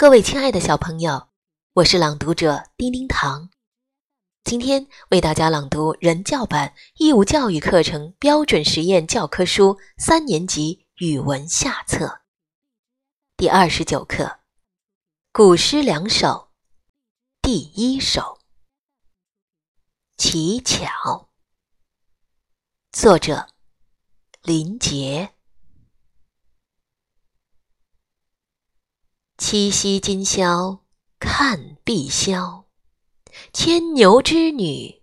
各位亲爱的小朋友，我是朗读者丁丁糖。今天为大家朗读人教版义务教育课程标准实验教科书三年级语文下册第二十九课《古诗两首》第一首《乞巧》，作者林杰。七夕今宵看碧霄，牵牛织女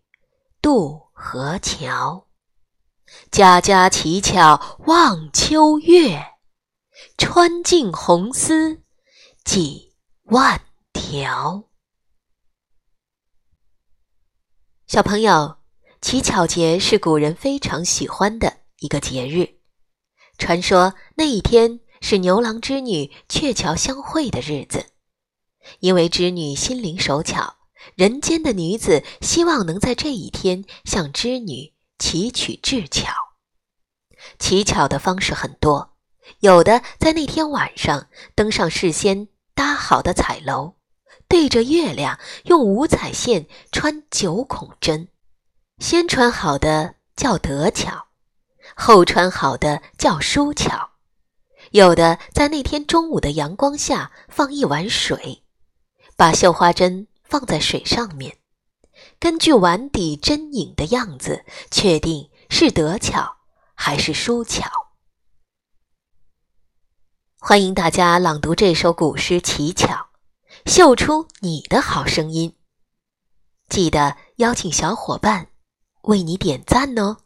渡河桥。家家乞巧望秋月，穿尽红丝几万条。小朋友，乞巧节是古人非常喜欢的一个节日，传说那一天。是牛郎织女鹊桥相会的日子，因为织女心灵手巧，人间的女子希望能在这一天向织女祈取智巧。乞巧的方式很多，有的在那天晚上登上事先搭好的彩楼，对着月亮用五彩线穿九孔针，先穿好的叫得巧，后穿好的叫疏巧。有的在那天中午的阳光下放一碗水，把绣花针放在水上面，根据碗底针影的样子，确定是得巧还是疏巧。欢迎大家朗读这首古诗《乞巧》，秀出你的好声音。记得邀请小伙伴为你点赞哦。